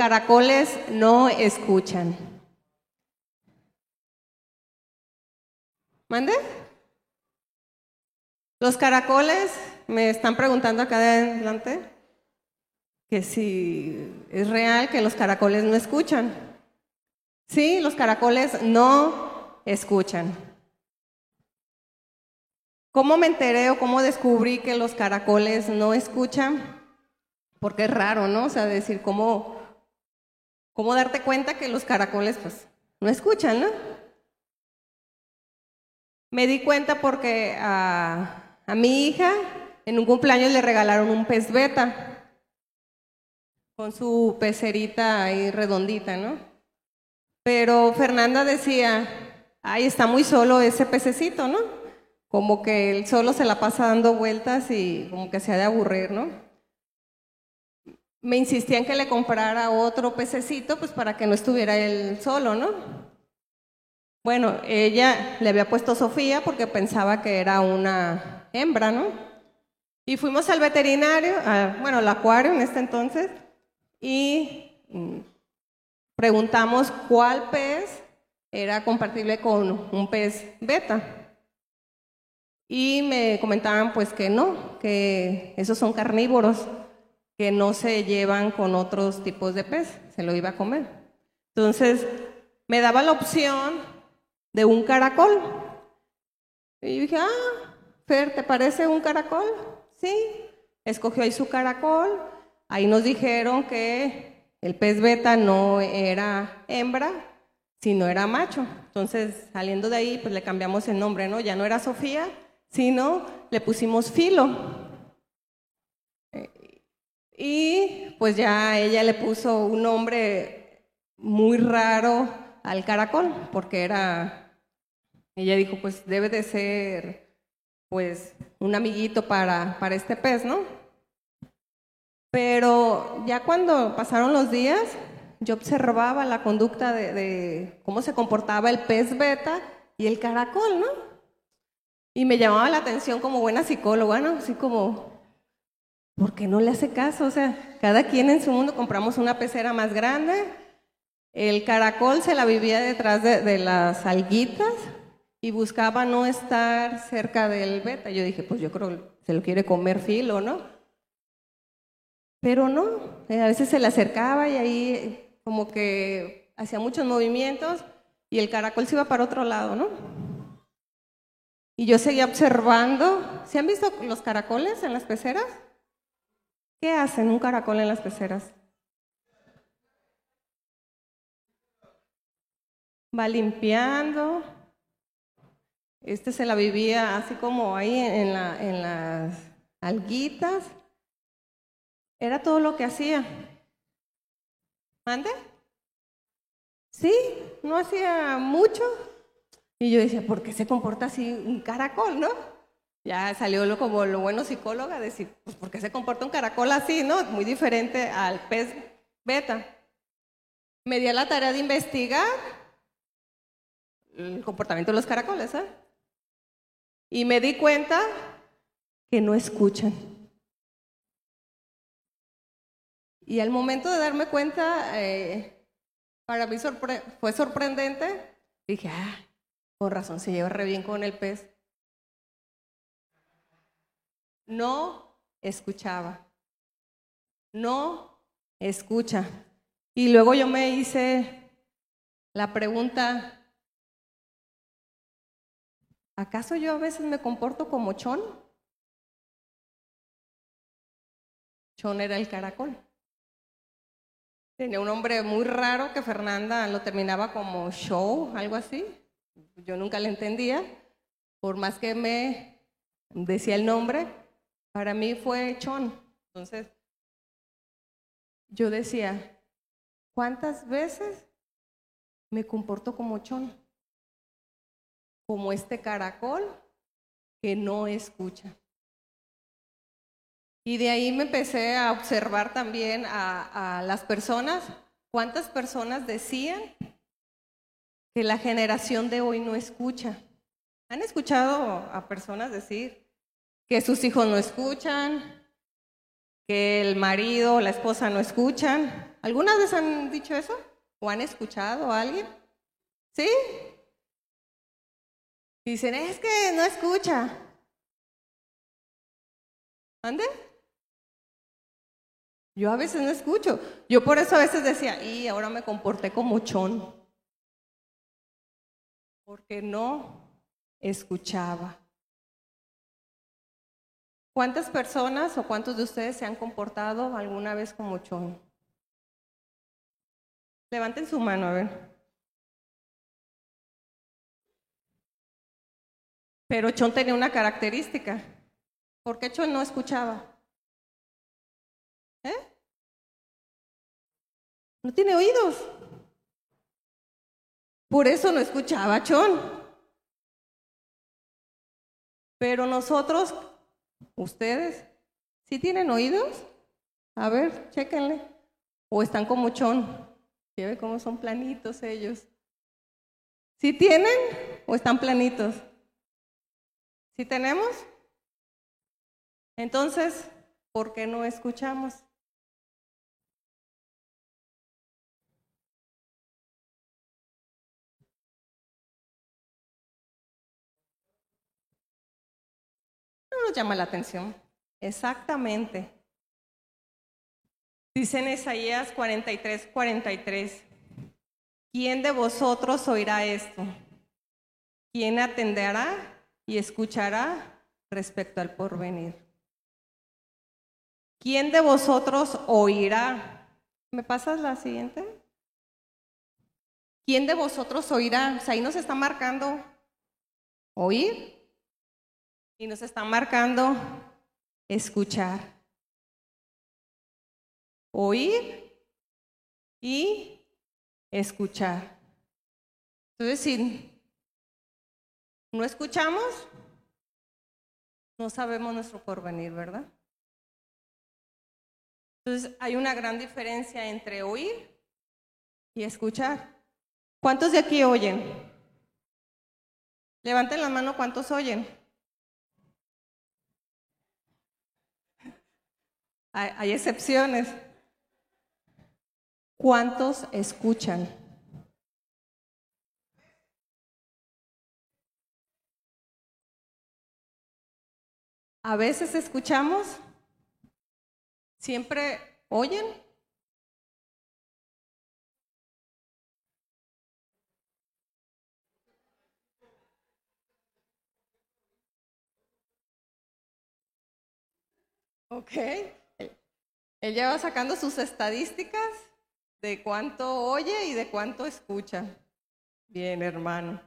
caracoles no escuchan. ¿Mande? Los caracoles, me están preguntando acá adelante, que si es real que los caracoles no escuchan. Sí, los caracoles no escuchan. ¿Cómo me enteré o cómo descubrí que los caracoles no escuchan? Porque es raro, ¿no? O sea, decir, ¿cómo, cómo darte cuenta que los caracoles pues no escuchan, ¿no? Me di cuenta porque a, mi hija en un cumpleaños le regalaron un pez beta con su pecerita ahí redondita, ¿no? Pero Fernanda decía, ay, está muy solo ese pececito, ¿no? Como que él solo se la pasa dando vueltas y como que se ha de aburrir, ¿no? Me insistían que le comprara otro pececito, pues para que no estuviera él solo, ¿no? Bueno, ella le había puesto Sofía porque pensaba que era una hembra, ¿no? Y fuimos al veterinario, bueno, al acuario en este entonces, y mm, preguntamos cuál pez era compatible con un pez beta. Y me comentaban pues que no, que esos son carnívoros, que no se llevan con otros tipos de pez, se lo iba a comer. Entonces, me daba la opción de un caracol. Y dije, ah, Fer, ¿te parece un caracol? Sí. Escogió ahí su caracol, Ahí nos dijeron que el pez beta no era hembra, sino era macho. Entonces, saliendo de ahí, pues le cambiamos el nombre, ¿no? Ya no era Sofía, sino le pusimos Filo. Y pues ya ella le puso un nombre muy raro al caracol, porque era, ella dijo, pues debe de ser, pues, un amiguito para, para este pez, ¿no? Pero ya cuando pasaron los días, yo observaba la conducta de, cómo se comportaba el pez beta y el caracol, ¿no? Y me llamaba la atención como buena psicóloga, ¿no? Así como, ¿por qué no le hace caso? O sea, cada quien en su mundo compramos una pecera más grande. El caracol se la vivía detrás de, de las alguitas y buscaba no estar cerca del beta. Yo dije, pues yo creo que se lo quiere comer filo, ¿no? Pero no, eh, a veces se le acercaba y ahí como que hacía muchos movimientos y el caracol se iba para otro lado, ¿no? Y yo seguía observando. ¿Se han visto los caracoles en las peceras? ¿Qué hacen un caracol en las peceras? Va limpiando. Este se la vivía así como ahí en, las alguitas. Era todo lo que hacía. ¿Mande? Sí, no hacía mucho. Y yo decía, ¿por qué se comporta así un caracol, no? Ya salió lo, como lo bueno psicóloga, decir, pues ¿por qué se comporta un caracol así, no? Muy diferente al pez beta. Me di la tarea de investigar el comportamiento de los caracoles, ¿eh? Y me di cuenta que no escuchan. Y al momento de darme cuenta, eh, para mí fue sorprendente. Dije, ah, con razón, se lleva re bien con el pez. No escuchaba. No escucha. Y luego yo me hice la pregunta, ¿acaso yo a veces me comporto como Chon? Chon era el caracol. Tenía un nombre muy raro que Fernanda lo terminaba como show, algo así. Yo nunca le entendía. Por más que me decía el nombre, para mí fue Chon. Entonces, yo decía, ¿cuántas veces me comporto como Chon? Como este caracol que no escucha. Y de ahí me empecé a observar también a, las personas, cuántas personas decían que la generación de hoy no escucha. ¿Han escuchado a personas decir que sus hijos no escuchan, que el marido o la esposa no escuchan? ¿Alguna vez han dicho eso? ¿O han escuchado a alguien? ¿Sí? Dicen, es que no escucha. ¿Ande? Yo a veces no escucho. Yo por eso a veces decía, y ahora me comporté como chón. Porque no escuchaba. ¿Cuántas personas o cuántos de ustedes se han comportado alguna vez como chón? Levanten su mano, a ver. Pero Chon tenía una característica. ¿Por qué Chon no escuchaba? ¿Eh? No tiene oídos. Por eso no escuchaba Chon. Pero nosotros, ustedes, ¿sí tienen oídos? A ver, chéquenle. O están como Chon. ¿Sí cómo son planitos ellos? ¿Sí tienen o están planitos? ¿Sí tenemos? Entonces, ¿por qué no escuchamos? Llama la atención. Exactamente. Dice en Isaías 43, 43, ¿quién de vosotros oirá esto? ¿Quién atenderá y escuchará respecto al porvenir? ¿Quién de vosotros oirá? ¿Me pasas la siguiente? ¿Quién de vosotros oirá? O sea, ahí nos está marcando oír y nos está marcando escuchar oír y escuchar. Entonces, si no escuchamos, no sabemos nuestro porvenir, ¿verdad? Entonces, hay una gran diferencia entre oír y escuchar. ¿Cuántos de aquí oyen? Levanten la mano, ¿cuántos oyen? Hay, excepciones. ¿Cuántos escuchan? A veces escuchamos, siempre oyen. Ok. Él lleva sacando sus estadísticas de cuánto oye y de cuánto escucha. Bien, hermano.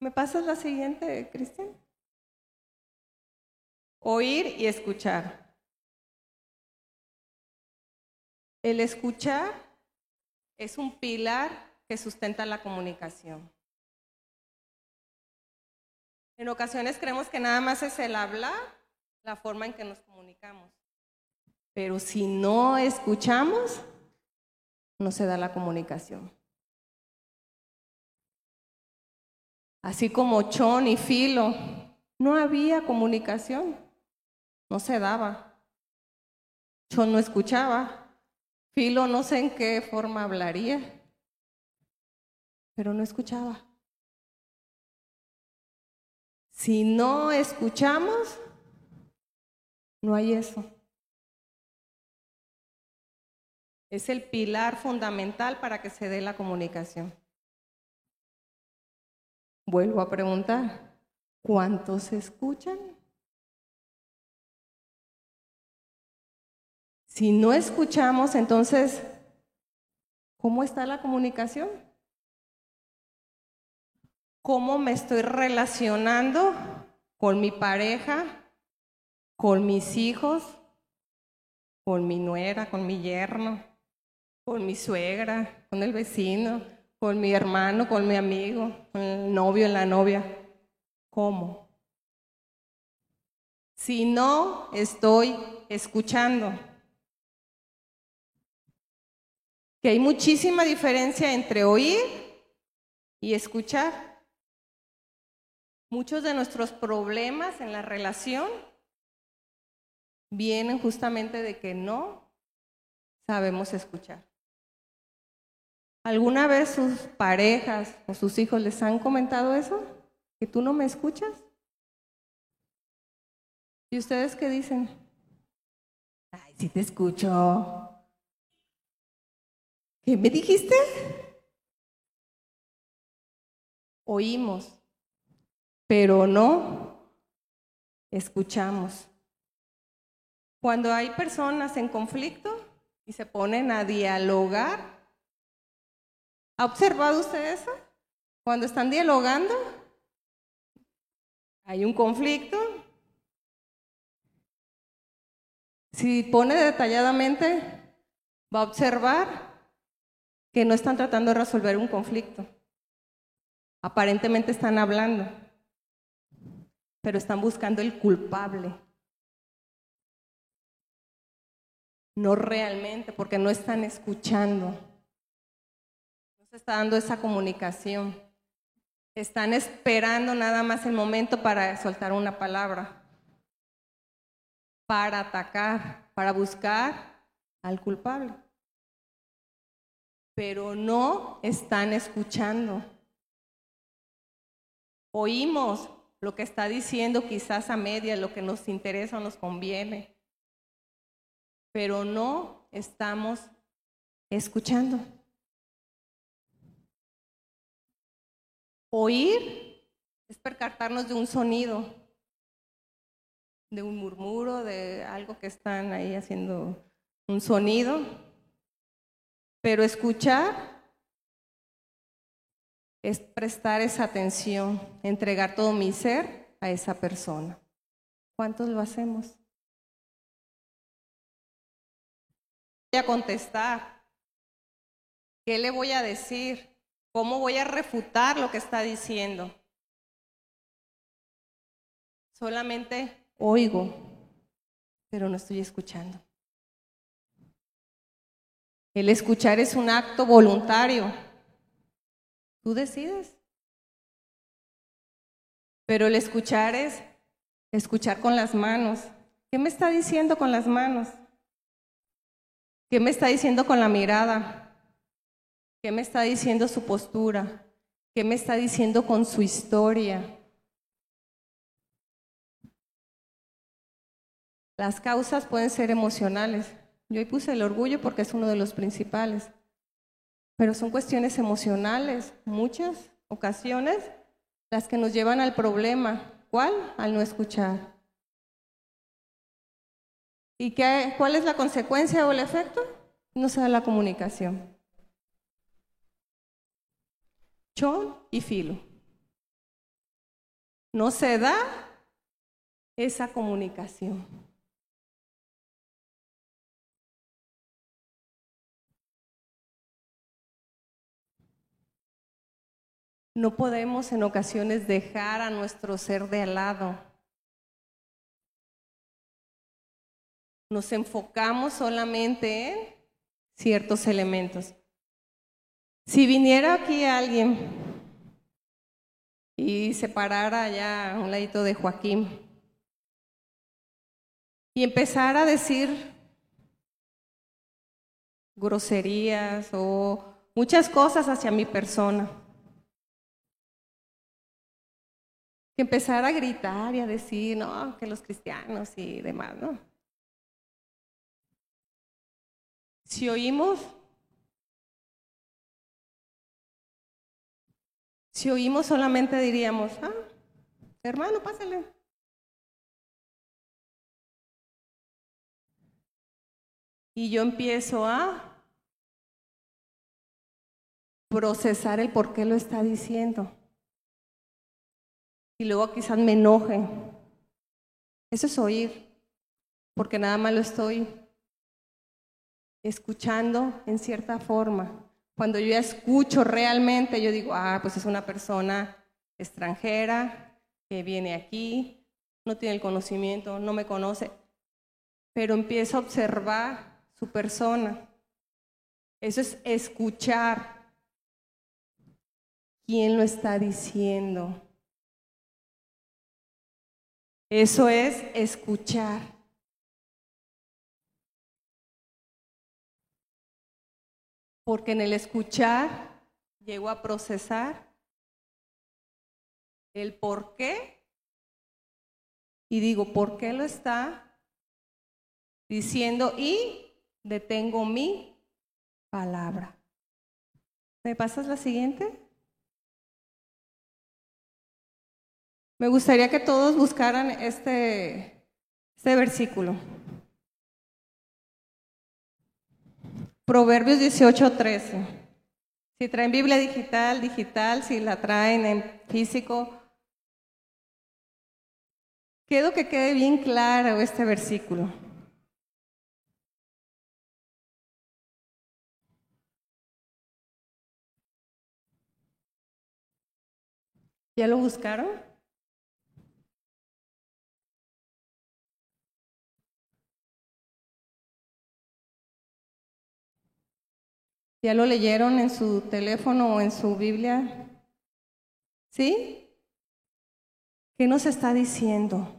¿Me pasas la siguiente, Cristian? Oír y escuchar. El escuchar es un pilar que sustenta la comunicación. En ocasiones creemos que nada más es el hablar, la forma en que nos comunicamos. Pero si no escuchamos, no se da la comunicación. Así como Chon y Filo, no había comunicación, no se daba. Chon no escuchaba, Filo no sé en qué forma hablaría, pero no escuchaba. Si no escuchamos, no hay eso. Es el pilar fundamental para que se dé la comunicación. Vuelvo a preguntar, ¿cuántos escuchan? Si no escuchamos, entonces, ¿cómo está la comunicación? ¿Cómo me estoy relacionando con mi pareja, con mis hijos, con mi nuera, con mi yerno? con mi suegra, con el vecino, con mi hermano, con mi amigo, con el novio, la novia. ¿Cómo? Si no estoy escuchando. Que hay muchísima diferencia entre oír y escuchar. Muchos de nuestros problemas en la relación vienen justamente de que no sabemos escuchar. ¿Alguna vez sus parejas o sus hijos les han comentado eso? ¿Que tú no me escuchas? ¿Y ustedes qué dicen? Ay, sí te escucho. ¿Qué me dijiste? Oímos, pero no escuchamos. Cuando hay personas en conflicto y se ponen a dialogar, ¿ha observado usted eso? Cuando están dialogando, hay un conflicto. Si pone detalladamente, va a observar que no están tratando de resolver un conflicto. Aparentemente están hablando, pero están buscando el culpable. No realmente, porque no están escuchando. No se está dando esa comunicación. Están esperando nada más el momento para soltar una palabra, para atacar, para buscar al culpable. Pero no están escuchando. Oímos lo que está diciendo quizás a media, lo que nos interesa o nos conviene pero no estamos escuchando. Oír es percatarnos de un sonido, de un murmuro, de algo que están ahí haciendo un sonido, pero escuchar es prestar esa atención, entregar todo mi ser a esa persona. ¿Cuántos lo hacemos? A contestar? ¿Qué le voy a decir? ¿Cómo voy a refutar lo que está diciendo? Solamente oigo, pero no estoy escuchando. El escuchar es un acto voluntario. Tú decides. Pero el escuchar es escuchar con las manos. ¿Qué me está diciendo con las manos? ¿Qué me está diciendo con la mirada? ¿Qué me está diciendo su postura? ¿Qué me está diciendo con su historia? Las causas pueden ser emocionales. Yo ahí puse el orgullo porque es uno de los principales. Pero son cuestiones emocionales, muchas ocasiones, las que nos llevan al problema. ¿Cuál? Al no escuchar. ¿Y qué, cuál es la consecuencia o el efecto? No se da la comunicación. Chon y filo. No se da esa comunicación. No podemos en ocasiones dejar a nuestro ser de al lado nos enfocamos solamente en ciertos elementos. Si viniera aquí alguien y se parara allá a un ladito de Joaquín y empezara a decir groserías o muchas cosas hacia mi persona, que empezara a gritar y a decir, no, que los cristianos y demás, ¿no? Si oímos, si oímos solamente diríamos, ah, hermano, pásale. Y yo empiezo a procesar el por qué lo está diciendo. Y luego quizás me enoje. Eso es oír, porque nada más lo estoy escuchando en cierta forma. Cuando yo escucho realmente, yo digo, ah, pues es una persona extranjera que viene aquí, no tiene el conocimiento, no me conoce, pero empiezo a observar su persona. Eso es escuchar. ¿Quién lo está diciendo? Eso es escuchar. Porque en el escuchar llego a procesar el por qué y digo, ¿por qué lo está diciendo? Y detengo mi palabra. ¿Me pasas la siguiente? Me gustaría que todos buscaran este, este versículo. Proverbios 18, 13. Si traen Biblia digital, digital, si la traen en físico, quiero que quede bien claro este versículo. ¿Ya lo buscaron? ¿Ya lo leyeron en su teléfono o en su Biblia? ¿Sí? ¿Qué nos está diciendo?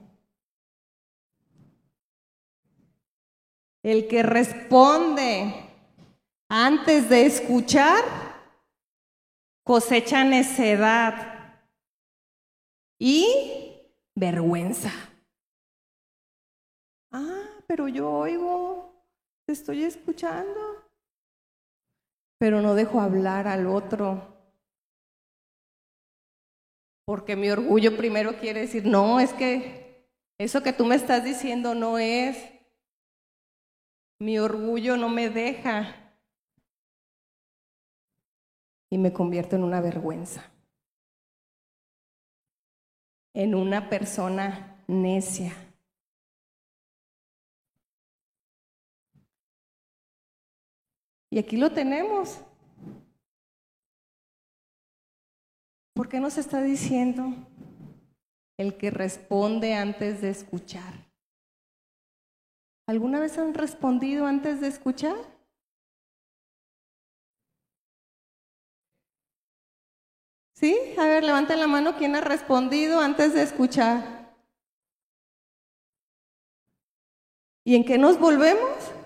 El que responde antes de escuchar cosecha necedad y vergüenza. Ah, pero yo oigo, te estoy escuchando pero no dejo hablar al otro. Porque mi orgullo primero quiere decir, no, es que eso que tú me estás diciendo no es. Mi orgullo no me deja. Y me convierto en una vergüenza. En una persona necia. Y aquí lo tenemos. ¿Por qué nos está diciendo el que responde antes de escuchar? ¿Alguna vez han respondido antes de escuchar? ¿Sí? A ver, levanten la mano. ¿Quién ha respondido antes de escuchar? ¿Y en qué nos volvemos?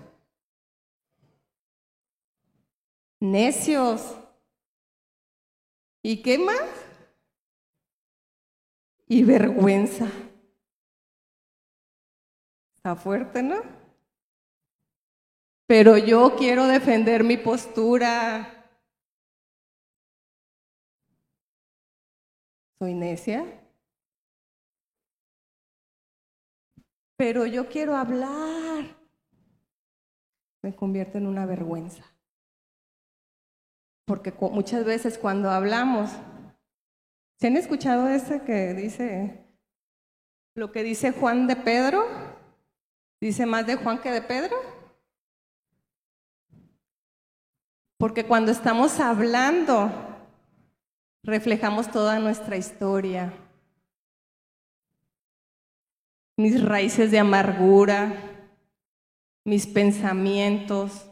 Necios. ¿Y qué más? Y vergüenza. Está fuerte, ¿no? Pero yo quiero defender mi postura. Soy necia. Pero yo quiero hablar. Me convierto en una vergüenza. Porque muchas veces cuando hablamos, ¿se han escuchado ese que dice lo que dice Juan de Pedro? ¿Dice más de Juan que de Pedro? Porque cuando estamos hablando, reflejamos toda nuestra historia, mis raíces de amargura, mis pensamientos,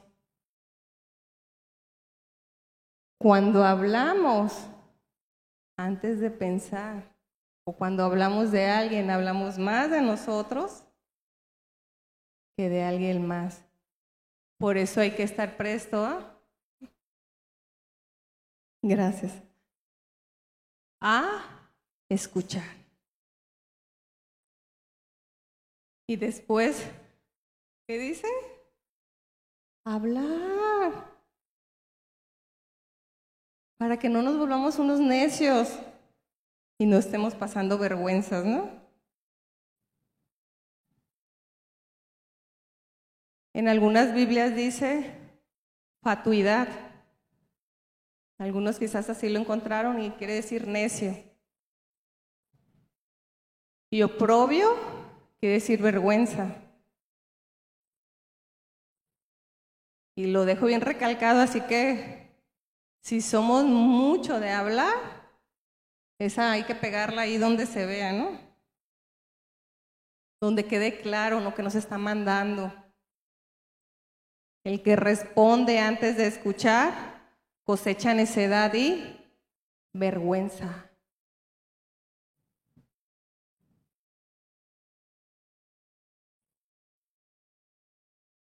Cuando hablamos antes de pensar o cuando hablamos de alguien, hablamos más de nosotros que de alguien más. Por eso hay que estar presto a... Gracias. A escuchar. Y después, ¿qué dice? Hablar para que no nos volvamos unos necios y no estemos pasando vergüenzas, ¿no? En algunas Biblias dice fatuidad. Algunos quizás así lo encontraron y quiere decir necio. Y oprobio quiere decir vergüenza. Y lo dejo bien recalcado, así que si somos mucho de hablar, esa hay que pegarla ahí donde se vea, ¿no? Donde quede claro lo que nos está mandando. El que responde antes de escuchar cosecha necedad y vergüenza.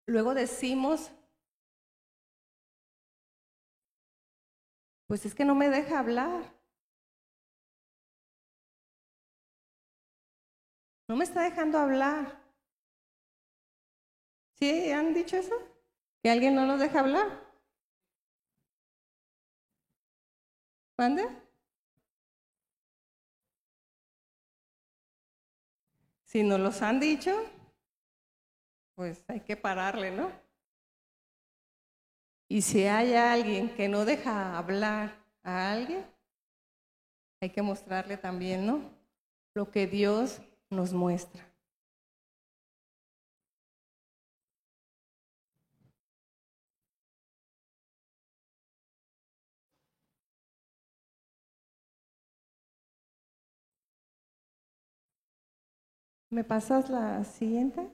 Luego decimos Pues es que no me deja hablar. No me está dejando hablar. ¿Sí han dicho eso? ¿Que alguien no nos deja hablar? ¿Mande? Si nos los han dicho, pues hay que pararle, ¿no? Y si hay alguien que no deja hablar a alguien, hay que mostrarle también, ¿no? Lo que Dios nos muestra. ¿Me pasas la siguiente?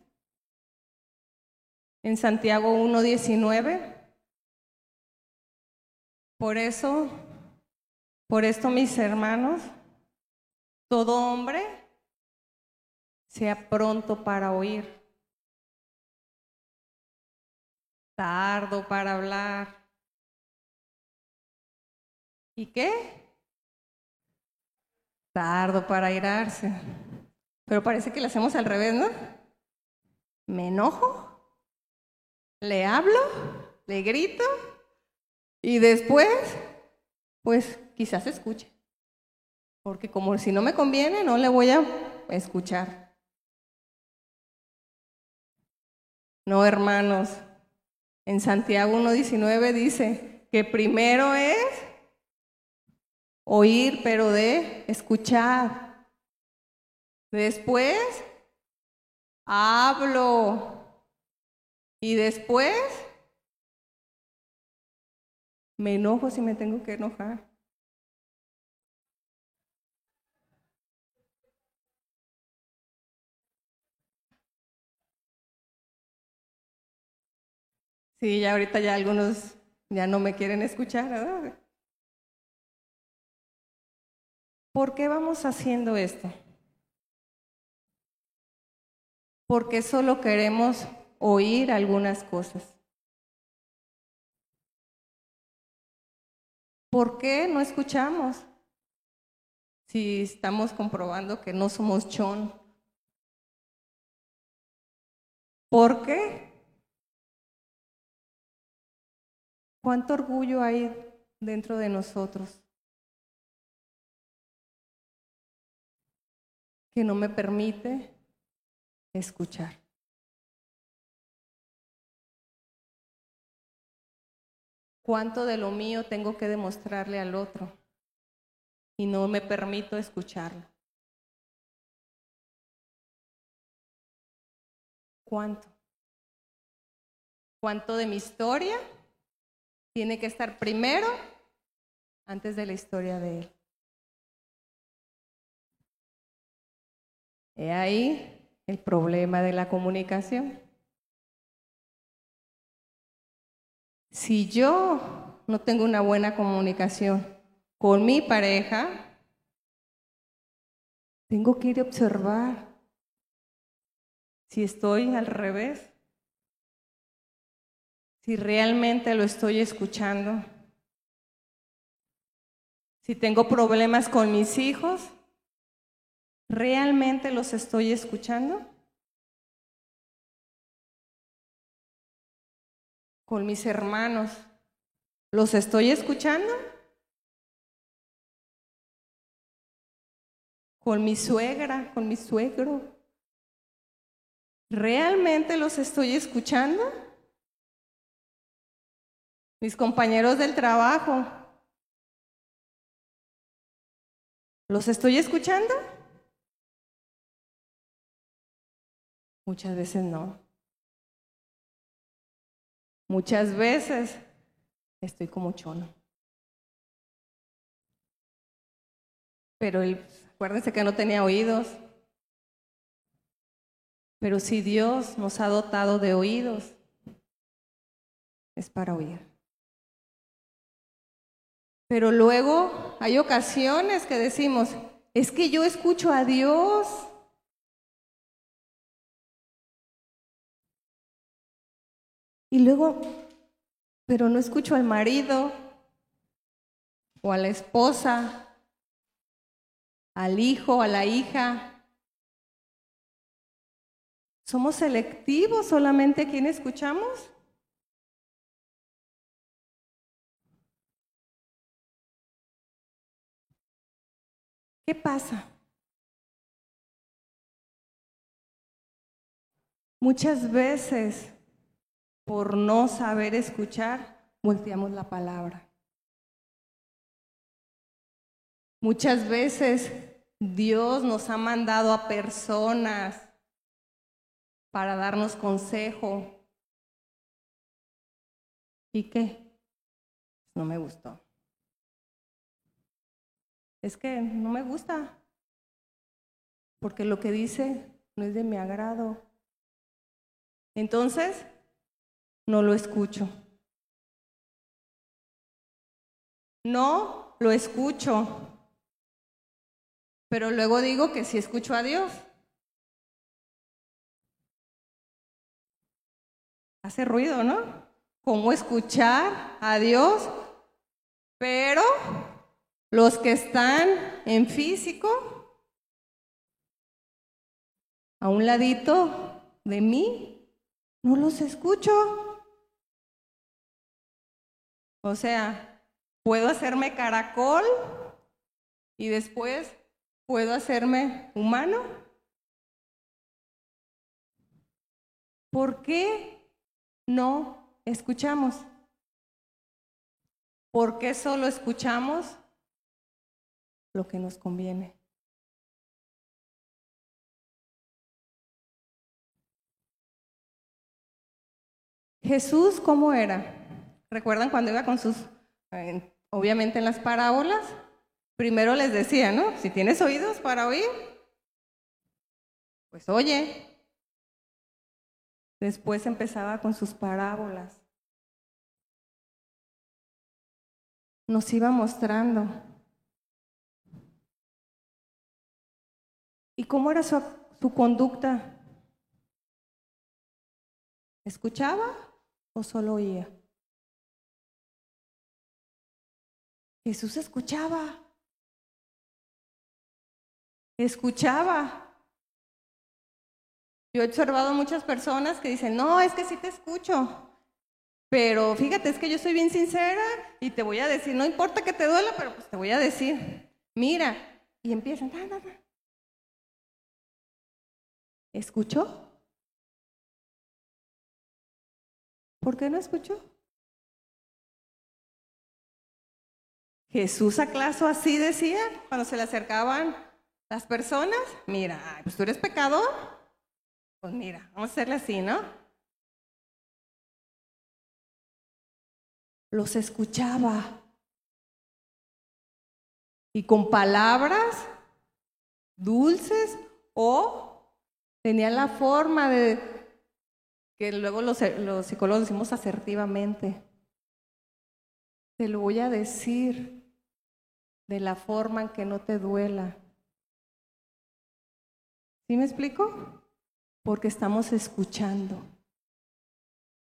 En Santiago 1.19. Por eso, por esto mis hermanos, todo hombre sea pronto para oír, tardo para hablar. ¿Y qué? Tardo para irarse. Pero parece que lo hacemos al revés, ¿no? Me enojo, le hablo, le grito y después, pues quizás escuche. Porque como si no me conviene, no le voy a escuchar. No, hermanos. En Santiago 1.19 dice que primero es oír, pero de escuchar. Después, hablo. Y después, me enojo si me tengo que enojar. Sí, ya ahorita ya algunos ya no me quieren escuchar, ¿verdad? ¿Por qué vamos haciendo esto? porque solo queremos oír algunas cosas. ¿Por qué no escuchamos? Si estamos comprobando que no somos chon. ¿Por qué? ¿Cuánto orgullo hay dentro de nosotros? Que no me permite escuchar. ¿Cuánto de lo mío tengo que demostrarle al otro y no me permito escucharlo? ¿Cuánto? ¿Cuánto de mi historia tiene que estar primero antes de la historia de él? He ahí el problema de la comunicación. Si yo no tengo una buena comunicación con mi pareja, tengo que ir a observar si estoy al revés, si realmente lo estoy escuchando, si tengo problemas con mis hijos, ¿Realmente los estoy escuchando? Con mis hermanos, ¿los estoy escuchando? Con mi suegra, con mi suegro. ¿Realmente los estoy escuchando? Mis compañeros del trabajo. ¿Los estoy escuchando? Muchas veces no. Muchas veces estoy como chono. Pero acuérdense que no tenía oídos. Pero si Dios nos ha dotado de oídos, es para oír. Pero luego hay ocasiones que decimos, es que yo escucho a Dios. Y luego, pero no escucho al marido, o a la esposa, al hijo, a la hija. ¿Somos selectivos solamente quien escuchamos? ¿Qué pasa? Muchas veces, por no saber escuchar, volteamos la palabra. Muchas veces Dios nos ha mandado a personas para darnos consejo. ¿Y qué? No me gustó. Es que no me gusta, porque lo que dice no es de mi agrado. Entonces, no lo escucho. No lo escucho. Pero luego digo que sí escucho a Dios. Hace ruido, ¿no? ¿Cómo escuchar a Dios? Pero los que están en físico, a un ladito de mí, no los escucho. O sea, puedo hacerme caracol y después puedo hacerme humano. ¿Por qué no escuchamos? ¿Por qué solo escuchamos lo que nos conviene? Jesús, ¿cómo era? ¿Recuerdan cuando iba con sus, obviamente en las parábolas? Primero les decía, ¿no? Si tienes oídos para oír, pues oye. Después empezaba con sus parábolas. Nos iba mostrando. ¿Y cómo era su, su conducta? ¿Escuchaba o solo oía? Jesús escuchaba. Escuchaba. Yo he observado muchas personas que dicen, no, es que sí te escucho. Pero fíjate, es que yo soy bien sincera y te voy a decir, no importa que te duela, pero pues te voy a decir, mira, y empiezan, ¿escuchó? ¿Por qué no escuchó? Jesús acaso así decía cuando se le acercaban las personas. Mira, pues tú eres pecador. Pues mira, vamos a hacerle así, ¿no? Los escuchaba. Y con palabras dulces o tenía la forma de que luego los, los psicólogos decimos asertivamente. Te lo voy a decir de la forma en que no te duela. ¿Sí me explico? Porque estamos escuchando.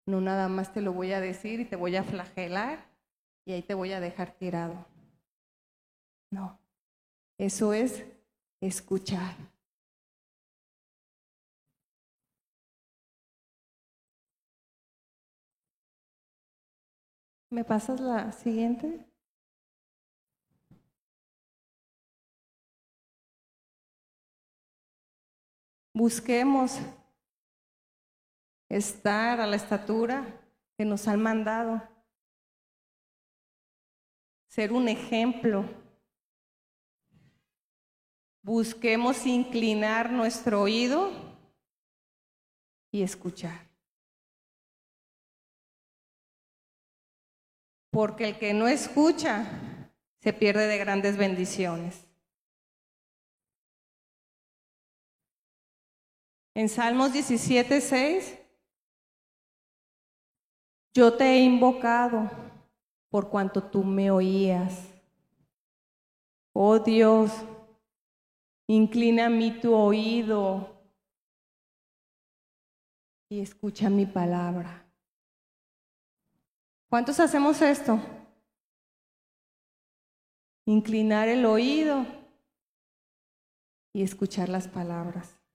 No nada más te lo voy a decir y te voy a flagelar y ahí te voy a dejar tirado. No, eso es escuchar. ¿Me pasas la siguiente? Busquemos estar a la estatura que nos han mandado, ser un ejemplo. Busquemos inclinar nuestro oído y escuchar. porque el que no escucha se pierde de grandes bendiciones. En Salmos 17, 6, yo te he invocado por cuanto tú me oías. Oh Dios, inclina a mí tu oído y escucha mi palabra. ¿Cuántos hacemos esto? inclinar el oído y escuchar las palabras.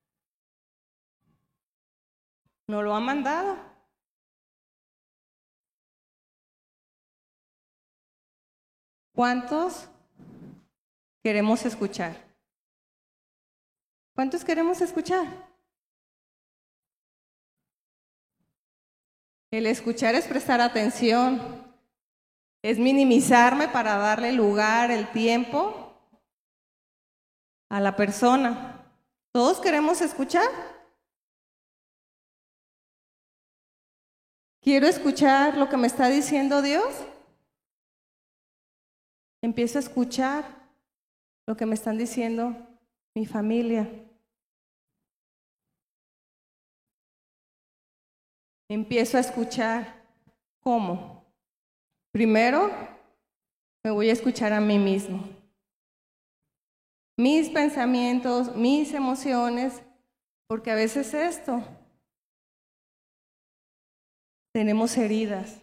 ¿No lo ha mandado? ¿Cuántos queremos escuchar? ¿Cuántos queremos escuchar? El escuchar es prestar atención, es minimizarme para darle lugar, el tiempo a la persona. ¿Todos queremos escuchar? ¿Quiero escuchar lo que me está diciendo Dios? Empiezo a escuchar lo que me están diciendo mi familia. Empiezo a escuchar cómo. Primero, me voy a escuchar a mí mismo. Mis pensamientos, mis emociones, porque a veces esto, tenemos heridas.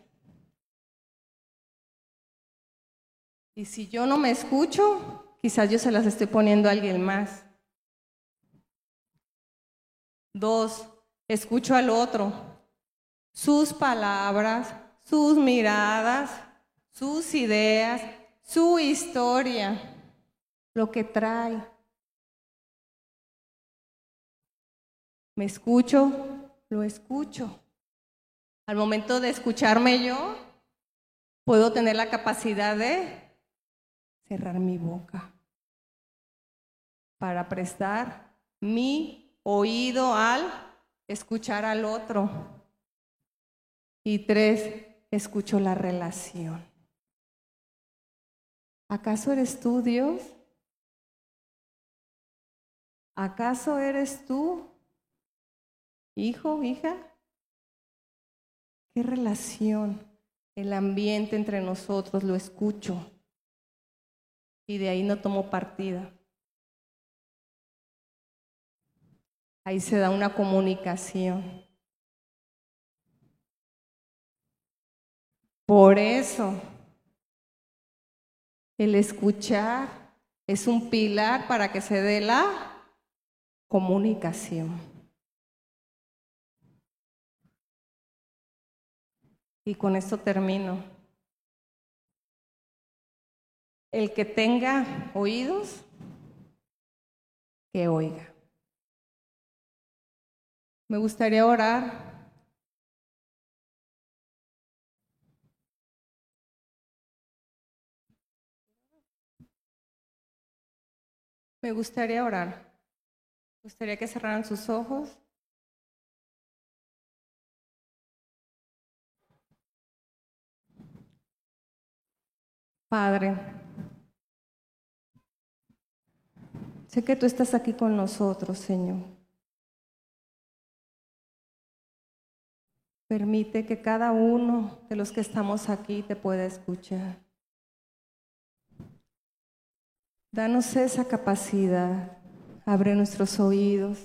Y si yo no me escucho, quizás yo se las estoy poniendo a alguien más. Dos, escucho al otro, sus palabras, sus miradas, sus ideas, su historia, lo que trae. Me escucho, lo escucho. Al momento de escucharme yo, puedo tener la capacidad de cerrar mi boca para prestar mi oído al escuchar al otro. Y tres, escucho la relación. ¿Acaso eres tú Dios? ¿Acaso eres tú, hijo, hija? ¿Qué relación? El ambiente entre nosotros lo escucho y de ahí no tomo partida. Ahí se da una comunicación. Por eso, el escuchar es un pilar para que se dé la comunicación. Y con esto termino. El que tenga oídos, que oiga. Me gustaría orar. Me gustaría orar. Me gustaría que cerraran sus ojos. Padre, Sé que tú estás aquí con nosotros, Señor. Permite que cada uno de los que estamos aquí te pueda escuchar. Danos esa capacidad. Abre nuestros oídos.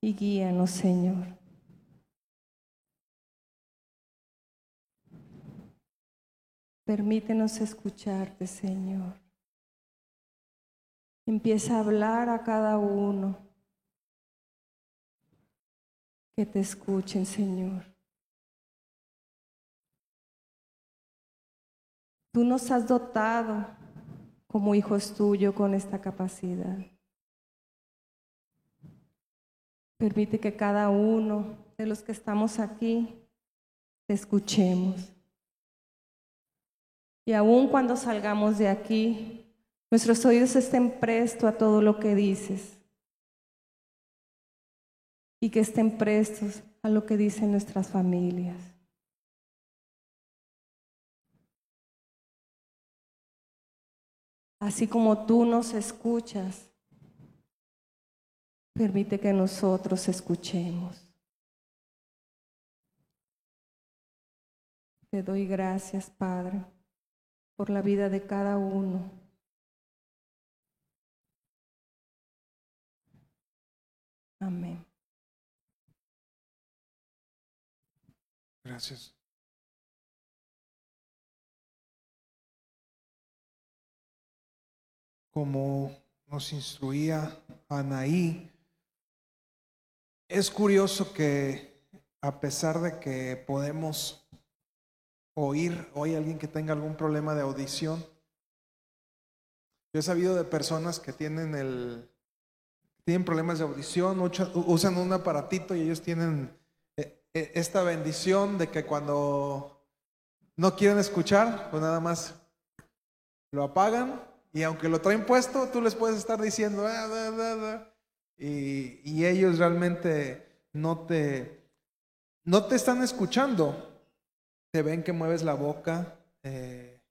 Y guíanos, Señor. Permítenos escucharte, Señor. Empieza a hablar a cada uno. Que te escuchen, Señor. Tú nos has dotado como hijos tuyos con esta capacidad. Permite que cada uno de los que estamos aquí te escuchemos. Y aun cuando salgamos de aquí, nuestros oídos estén prestos a todo lo que dices. Y que estén prestos a lo que dicen nuestras familias. Así como tú nos escuchas, permite que nosotros escuchemos. Te doy gracias, Padre por la vida de cada uno. Amén. Gracias. Como nos instruía Anaí, es curioso que a pesar de que podemos oír, hoy alguien que tenga algún problema de audición, yo he sabido de personas que tienen el tienen problemas de audición, usan un aparatito y ellos tienen eh, eh, esta bendición de que cuando no quieren escuchar, pues nada más lo apagan y aunque lo traen puesto, tú les puedes estar diciendo, ah, y, y, ellos realmente no te, no te están escuchando. Te ven que mueves la boca, eh,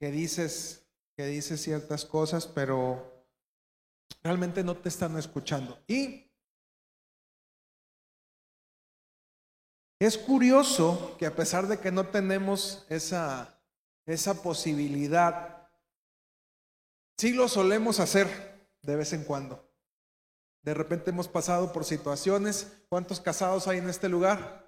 que dices, que dices ciertas cosas, pero realmente no te están escuchando. Y es curioso que a pesar de que no tenemos esa, esa posibilidad, Sí lo solemos hacer de vez en cuando. De repente hemos pasado por situaciones. ¿Cuántos casados hay en este lugar?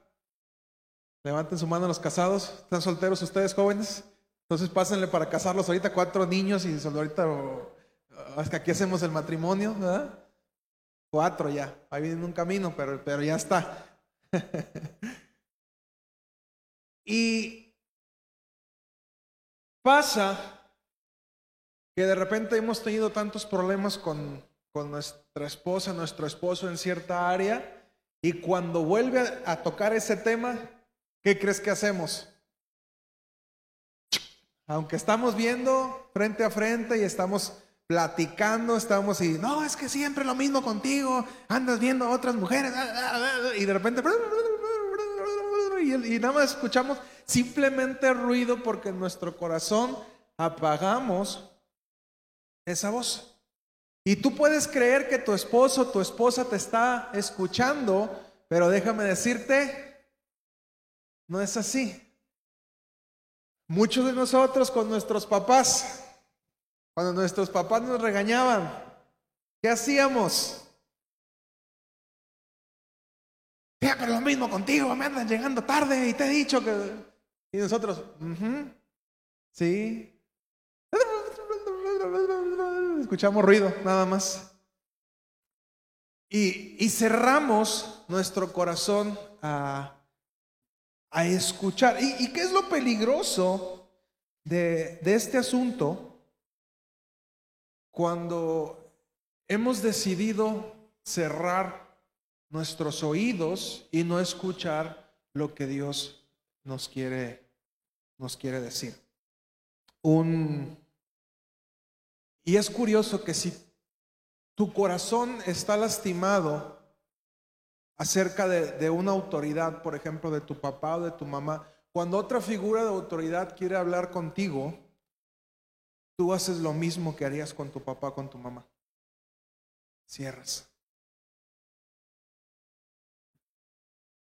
Levanten su mano los casados. ¿Están solteros ustedes jóvenes? Entonces pásenle para casarlos ahorita cuatro niños y ahorita hasta aquí hacemos el matrimonio, ¿verdad? Cuatro ya. Ahí viene un camino, pero, pero ya está. y pasa que de repente hemos tenido tantos problemas con, nuestra esposa, nuestro esposo en cierta área, y cuando vuelve a tocar ese tema, ¿qué crees que hacemos? Aunque estamos viendo frente a frente y estamos platicando, estamos y, no, es que siempre lo mismo contigo, andas viendo a otras mujeres, y de repente, y, y nada más escuchamos simplemente ruido porque en nuestro corazón apagamos esa voz. Y tú puedes creer que tu esposo, tu esposa te está escuchando, pero déjame decirte, no es así. Muchos de nosotros con nuestros papás, cuando nuestros papás nos regañaban, ¿qué hacíamos? pero lo mismo contigo, me andan llegando tarde y te he dicho que... Y nosotros, sí, escuchamos ruido, nada más. Y, cerramos nuestro corazón a, escuchar. ¿Y, qué es lo peligroso de, de este asunto? Cuando hemos decidido cerrar nuestros oídos y no escuchar lo que Dios nos quiere, nos quiere decir. Un, y es curioso que si tu corazón está lastimado acerca de, una autoridad, por ejemplo, de tu papá o de tu mamá, cuando otra figura de autoridad quiere hablar contigo, tú haces lo mismo que harías con tu papá o con tu mamá. Cierras.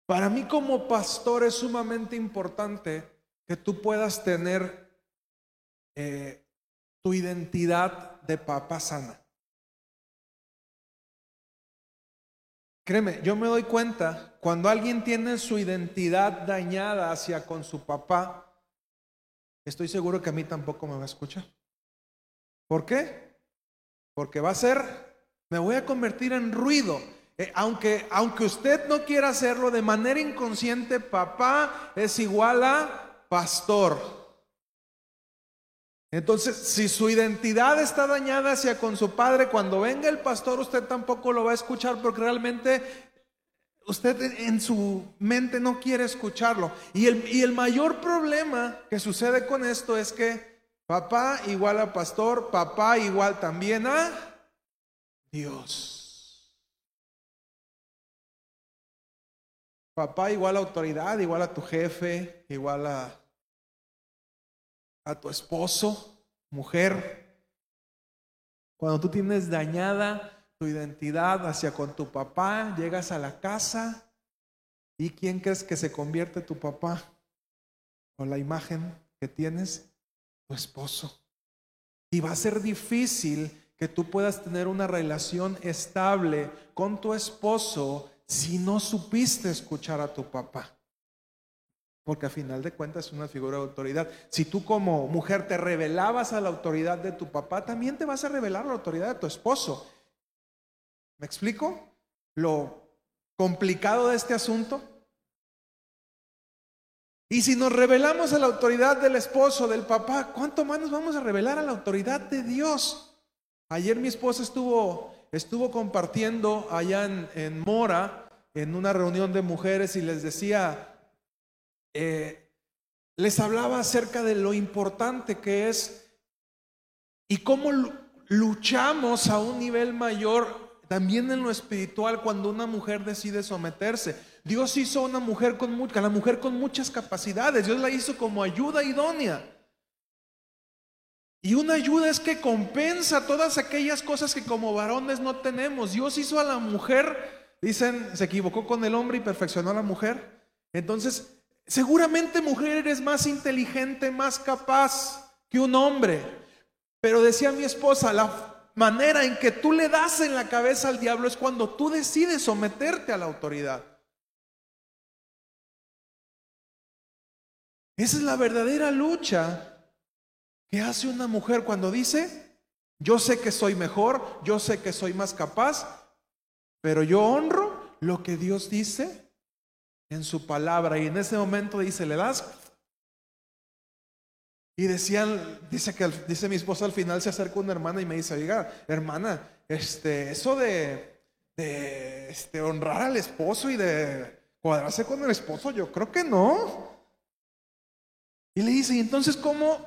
Para mí como pastor es sumamente importante que tú puedas tener eh, tu identidad de papá sana. Créeme, yo me doy cuenta, cuando alguien tiene su identidad dañada hacia con su papá, estoy seguro que a mí tampoco me va a escuchar. ¿Por qué? Porque va a ser, me voy a convertir en ruido. Eh, aunque, aunque usted no quiera hacerlo de manera inconsciente, papá es igual a pastor. Entonces, si su identidad está dañada hacia con su padre, cuando venga el pastor usted tampoco lo va a escuchar porque realmente usted en su mente no quiere escucharlo. Y el, y el mayor problema que sucede con esto es que papá igual a pastor, papá igual también a Dios. Papá igual a autoridad, igual a tu jefe, igual a a tu esposo, mujer, cuando tú tienes dañada tu identidad hacia con tu papá, llegas a la casa y ¿quién crees que se convierte tu papá? O la imagen que tienes, tu esposo. Y va a ser difícil que tú puedas tener una relación estable con tu esposo si no supiste escuchar a tu papá. Porque a final de cuentas es una figura de autoridad. Si tú como mujer te revelabas a la autoridad de tu papá, también te vas a revelar a la autoridad de tu esposo. ¿Me explico? Lo complicado de este asunto. Y si nos revelamos a la autoridad del esposo, del papá, ¿cuánto más nos vamos a revelar a la autoridad de Dios? Ayer mi esposa estuvo, estuvo compartiendo allá en, Mora, en una reunión de mujeres, y les decía, eh, les hablaba acerca de lo importante que es y cómo luchamos a un nivel mayor también en lo espiritual cuando una mujer decide someterse. Dios hizo una mujer con a la mujer con muchas capacidades. Dios la hizo como ayuda idónea. Y una ayuda es que compensa todas aquellas cosas que como varones no tenemos. Dios hizo a la mujer, dicen, se equivocó con el hombre y perfeccionó a la mujer. Entonces, seguramente mujer eres más inteligente, más capaz que un hombre. Pero decía mi esposa, la manera en que tú le das en la cabeza al diablo es cuando tú decides someterte a la autoridad. Esa es la verdadera lucha que hace una mujer cuando dice, yo sé que soy mejor, yo sé que soy más capaz, pero yo honro lo que Dios dice en su palabra. Y en ese momento dice, le das y decían, dice que dice mi esposa al final se acerca una hermana y me dice, oiga, hermana, este, eso de, de este, honrar al esposo y de cuadrarse con el esposo, yo creo que no. Y le dice, ¿y entonces cómo?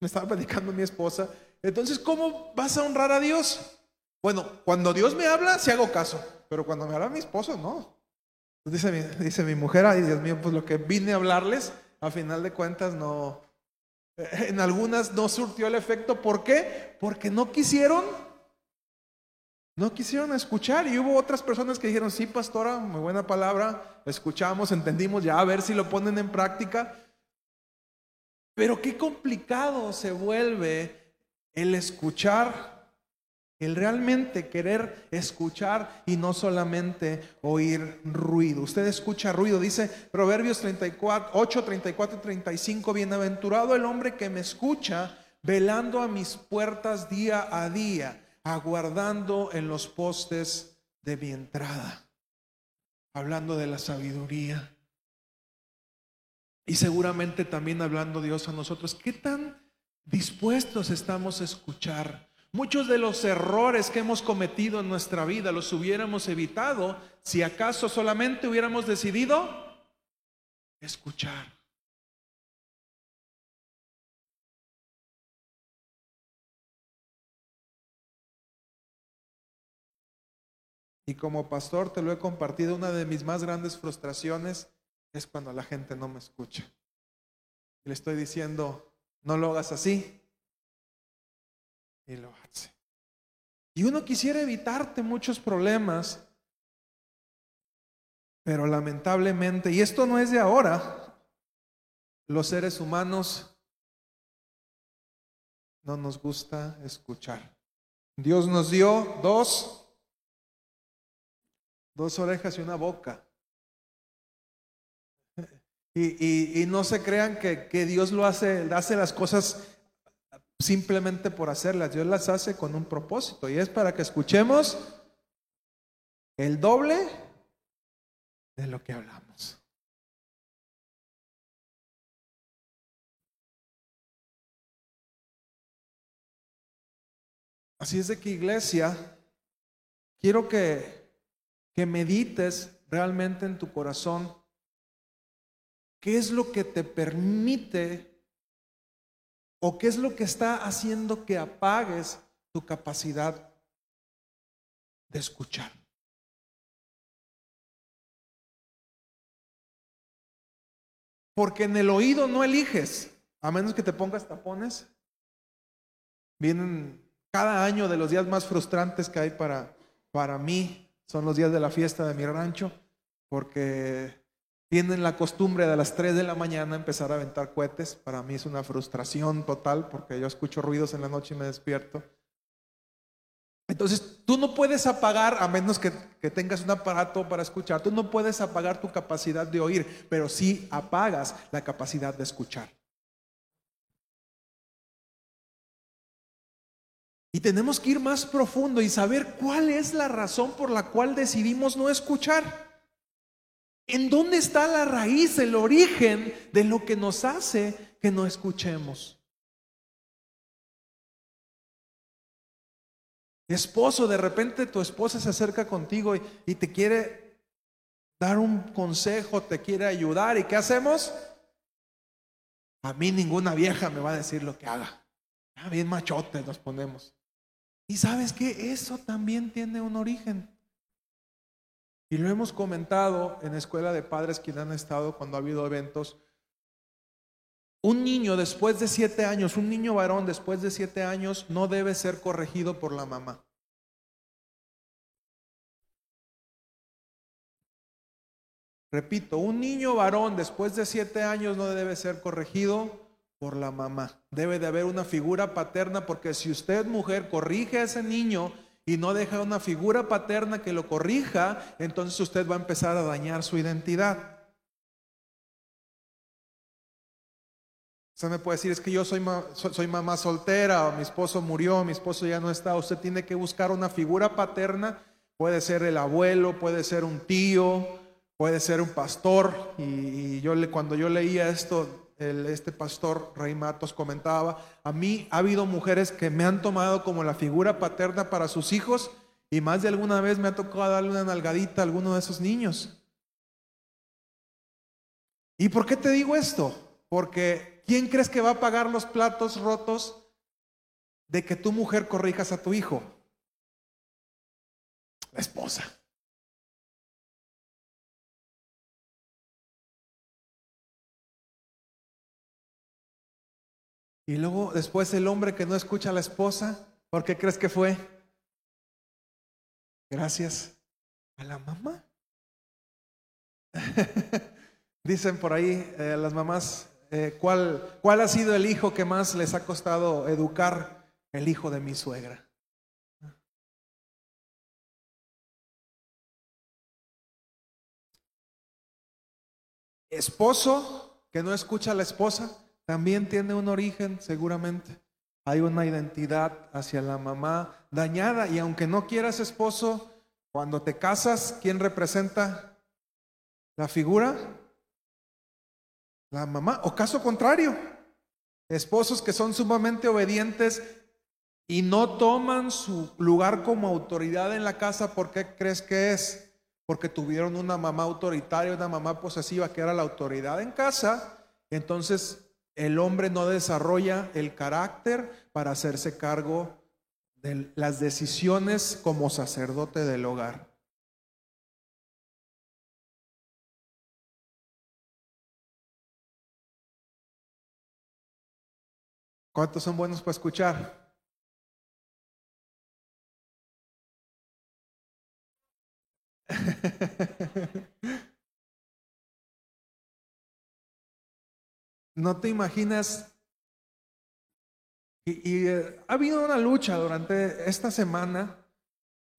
Me estaba predicando mi esposa, entonces ¿cómo vas a honrar a Dios? Bueno, cuando Dios me habla, si hago caso, pero cuando me habla mi esposo, no. Dice mi, dice mi mujer, ay Dios mío, pues lo que vine a hablarles, a final de cuentas no, en algunas no surtió el efecto. ¿Por qué? Porque no quisieron, no quisieron escuchar. Y hubo otras personas que dijeron, sí, pastora, muy buena palabra, escuchamos, entendimos, ya a ver si lo ponen en práctica. Pero qué complicado se vuelve el escuchar el realmente querer escuchar y no solamente oír ruido. Usted escucha ruido, dice Proverbios 34, 8, 34 y 35, bienaventurado el hombre que me escucha, velando a mis puertas día a día, aguardando en los postes de mi entrada. Hablando de la sabiduría. Y seguramente también hablando Dios a nosotros, ¿qué tan dispuestos estamos a escuchar? Muchos de los errores que hemos cometido en nuestra vida los hubiéramos evitado si acaso solamente hubiéramos decidido escuchar. Y como pastor te lo he compartido, una de mis más grandes frustraciones es cuando la gente no me escucha. le estoy diciendo, no lo hagas así, y lo hace. Y uno quisiera evitarte muchos problemas, pero lamentablemente, y esto no es de ahora, los seres humanos no nos gusta escuchar. Dios nos dio dos, dos orejas y una boca. Y, y, no se crean que, que Dios lo hace, hace las cosas simplemente por hacerlas. Dios las hace con un propósito y es para que escuchemos el doble de lo que hablamos. Así es de que iglesia, quiero que, que medites realmente en tu corazón qué es lo que te permite ¿O qué es lo que está haciendo que apagues tu capacidad de escuchar? Porque en el oído no eliges, a menos que te pongas tapones. Vienen cada año de los días más frustrantes que hay para, para mí, son los días de la fiesta de mi rancho, porque tienen la costumbre de a las 3 de la mañana empezar a aventar cohetes. Para mí es una frustración total porque yo escucho ruidos en la noche y me despierto. Entonces, tú no puedes apagar, a menos que, que, tengas un aparato para escuchar, tú no puedes apagar tu capacidad de oír, pero sí apagas la capacidad de escuchar. Y tenemos que ir más profundo y saber cuál es la razón por la cual decidimos no escuchar. ¿En dónde está la raíz, el origen de lo que nos hace que no escuchemos? Esposo, de repente tu esposa se acerca contigo y, te quiere dar un consejo, te quiere ayudar. ¿Y qué hacemos? A mí ninguna vieja me va a decir lo que haga. Ah, bien machote nos ponemos. Y sabes que eso también tiene un origen. Y lo hemos comentado en escuela de padres quienes han estado cuando ha habido eventos. Un niño después de siete años, un niño varón después de siete años, no debe ser corregido por la mamá. Repito, un niño varón después de siete años no debe ser corregido por la mamá. Debe de haber una figura paterna porque si usted mujer corrige a ese niño y no deja una figura paterna que lo corrija, entonces usted va a empezar a dañar su identidad. Usted me puede decir, es que yo soy, mamá soltera, o mi esposo murió, mi esposo ya no está. Usted tiene que buscar una figura paterna, puede ser el abuelo, puede ser un tío, puede ser un pastor. Y, yo cuando yo leía esto, este pastor Rey Matos comentaba, a mí ha habido mujeres que me han tomado como la figura paterna para sus hijos y más de alguna vez me ha tocado darle una nalgadita a alguno de esos niños. ¿Y por qué te digo esto? Porque ¿quién crees que va a pagar los platos rotos de que tu mujer corrijas a tu hijo? La esposa. Y luego después el hombre que no escucha a la esposa, ¿por qué crees que fue? Gracias a la mamá. Dicen por ahí eh, las mamás, eh, ¿cuál, ¿cuál ha sido el hijo que más les ha costado educar? El hijo de mi suegra. Esposo que no escucha a la esposa, también tiene un origen, seguramente. Hay una identidad hacia la mamá dañada y aunque no quieras esposo, cuando te casas, ¿quién representa la figura? La mamá. O caso contrario, esposos que son sumamente obedientes y no toman su lugar como autoridad en la casa, ¿por qué crees que es? Porque tuvieron una mamá autoritaria, una mamá posesiva que era la autoridad en casa. Entonces el hombre no desarrolla el carácter para hacerse cargo de las decisiones como sacerdote del hogar. ¿Cuántos son buenos para escuchar? No te imaginas. Y, eh, ha habido una lucha durante esta semana.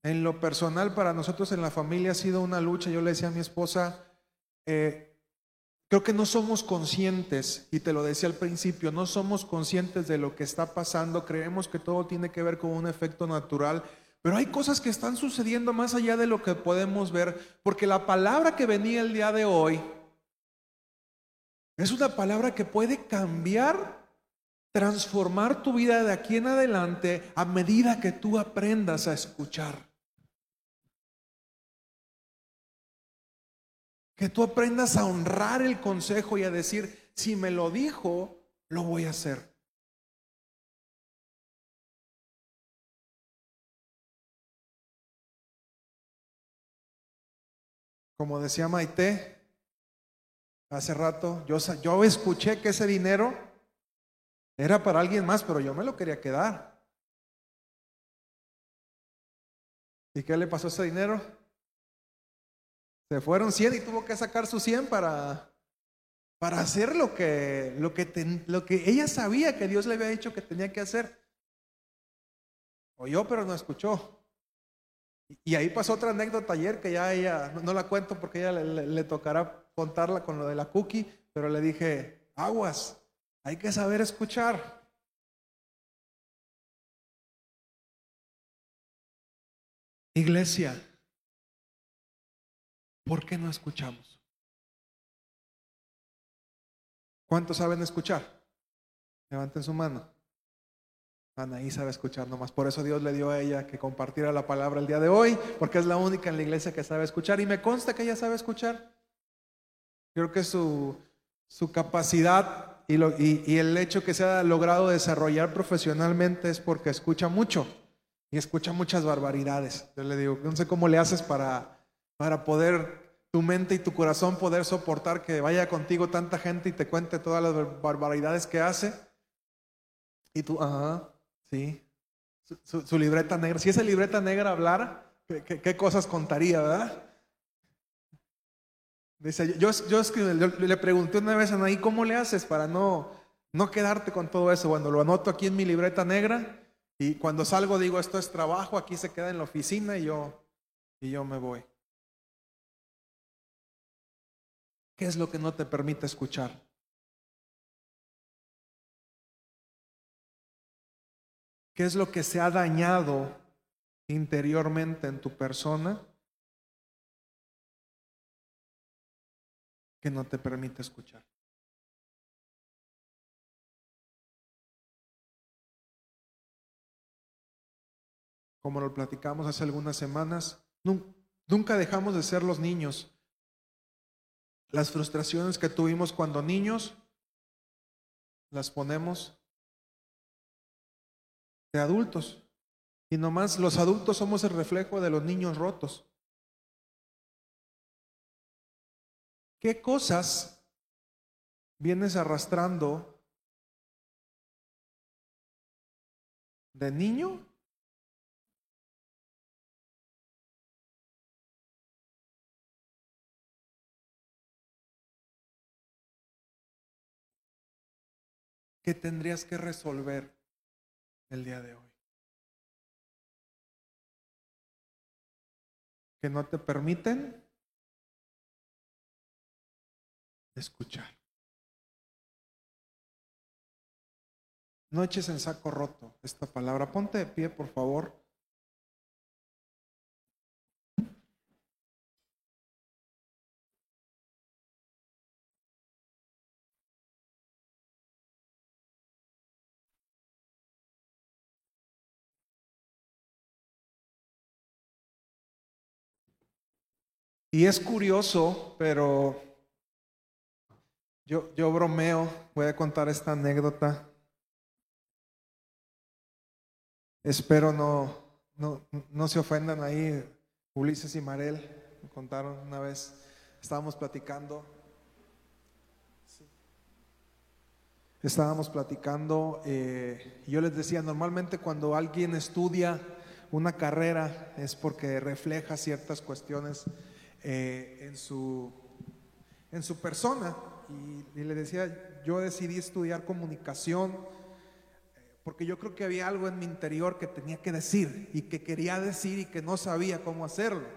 En lo personal, para nosotros en la familia ha sido una lucha. Yo le decía a mi esposa, eh, creo que no somos conscientes, y te lo decía al principio, no somos conscientes de lo que está pasando. Creemos que todo tiene que ver con un efecto natural. Pero hay cosas que están sucediendo más allá de lo que podemos ver, porque la palabra que venía el día de hoy es una palabra que puede cambiar, transformar tu vida de aquí en adelante a medida que tú aprendas a escuchar. Que tú aprendas a honrar el consejo y a decir, si me lo dijo, lo voy a hacer. Como decía Maite, hace rato, yo, yo escuché que ese dinero era para alguien más, pero yo me lo quería quedar. ¿Y qué le pasó a ese dinero? Se fueron 100 y tuvo que sacar sus 100 para, para hacer lo que, lo, que lo que ella sabía que Dios le había dicho que tenía que hacer. Oyó, pero no escuchó. Y ahí pasó otra anécdota ayer que ya ella, no, la cuento porque ella le, le, tocará contarla con lo de la cookie, pero le dije, aguas, hay que saber escuchar. Iglesia, ¿por qué no escuchamos? ¿Cuántos saben escuchar? Levanten su mano. Anaí sabe escuchar nomás. Por eso Dios le dio a ella que compartiera la palabra el día de hoy, porque es la única en la iglesia que sabe escuchar. Y me consta que ella sabe escuchar. Creo que su, su capacidad y, lo, y, el hecho que se ha logrado desarrollar profesionalmente es porque escucha mucho y escucha muchas barbaridades. Yo le digo, no sé cómo le haces para, para poder, tu mente y tu corazón poder soportar que vaya contigo tanta gente y te cuente todas las barbaridades que hace. Y tú, ajá, Sí. Su, libreta negra. Si esa libreta negra hablara, ¿qué, cosas contaría, verdad? Dice, yo, yo, le pregunté una vez a Anaí, ¿cómo le haces para no, no quedarte con todo eso? Bueno, lo anoto aquí en mi libreta negra y cuando salgo digo, esto es trabajo, aquí se queda en la oficina y yo, y yo me voy. ¿Qué es lo que no te permite escuchar? ¿Qué es lo que se ha dañado interiormente en tu persona que no te permite escuchar? Como lo platicamos hace algunas semanas, nunca dejamos de ser los niños. Las frustraciones que tuvimos cuando niños las ponemos de adultos. Y nomás los adultos somos el reflejo de los niños rotos. ¿Qué cosas vienes arrastrando de niño? que tendrías que resolver el día de hoy. Que no te permiten escuchar. No eches en saco roto esta palabra. Ponte de pie, por favor. Y es curioso, pero yo, yo bromeo, voy a contar esta anécdota. Espero no, no, no se ofendan ahí, Ulises y Marel, me contaron una vez, estábamos platicando. Estábamos platicando, eh, yo les decía, normalmente cuando alguien estudia una carrera es porque refleja ciertas cuestiones eh, en, su, en su persona. Y, le decía, yo decidí estudiar comunicación eh, porque yo creo que había algo en mi interior que tenía que decir y que quería decir y que no sabía cómo hacerlo.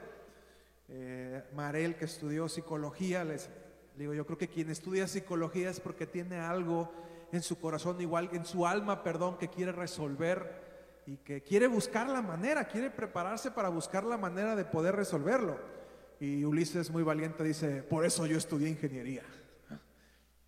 Eh, Marel, que estudió psicología, les digo, yo creo que quien estudia psicología es porque tiene algo en su corazón, igual en su alma, perdón, que quiere resolver y que quiere buscar la manera, quiere prepararse para buscar la manera de poder resolverlo. Y Ulises, muy valiente, dice, por eso yo estudié ingeniería.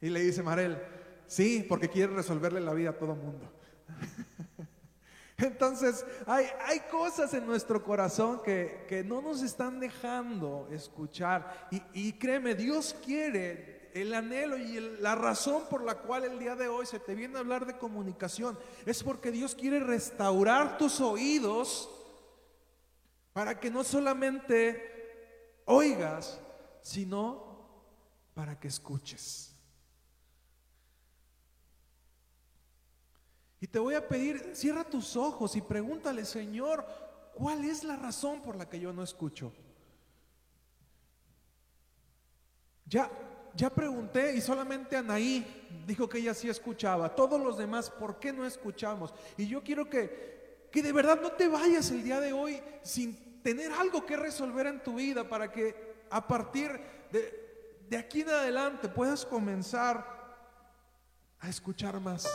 Y le dice Marel, sí, porque quiere resolverle la vida a todo mundo. Entonces, hay, hay, cosas en nuestro corazón que, que, no nos están dejando escuchar. Y, y créeme, Dios quiere el anhelo y la razón por la cual el día de hoy se te viene a hablar de comunicación. Es porque Dios quiere restaurar tus oídos para que no solamente oigas, sino para que escuches. Y te voy a pedir, cierra tus ojos y pregúntale, Señor, ¿cuál es la razón por la que yo no escucho? Ya, ya pregunté y solamente Anaí dijo que ella sí escuchaba. Todos los demás, ¿por qué no escuchamos? Y yo quiero que, que de verdad no te vayas el día de hoy sin tener algo que resolver en tu vida para que a partir de, de aquí en adelante puedas comenzar a escuchar más.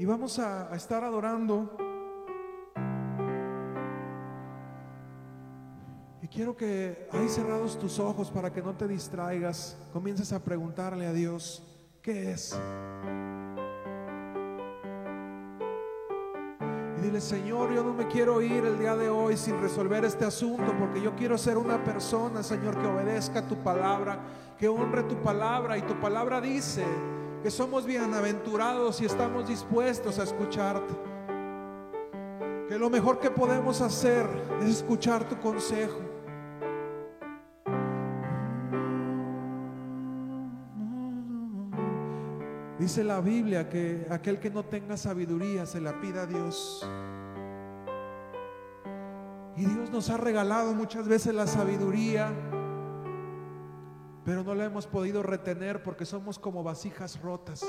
Y vamos a, estar adorando. Y quiero que ahí cerrados tus ojos para que no te distraigas, comiences a preguntarle a Dios, ¿qué es? Y dile, Señor, yo no me quiero ir el día de hoy sin resolver este asunto, porque yo quiero ser una persona, Señor, que obedezca tu palabra, que honre tu palabra. Y tu palabra dice que somos bienaventurados y estamos dispuestos a escucharte. Que lo mejor que podemos hacer es escuchar tu consejo. Dice la Biblia que aquel que no tenga sabiduría se la pida a Dios. Y Dios nos ha regalado muchas veces la sabiduría, pero no la hemos podido retener porque somos como vasijas rotas.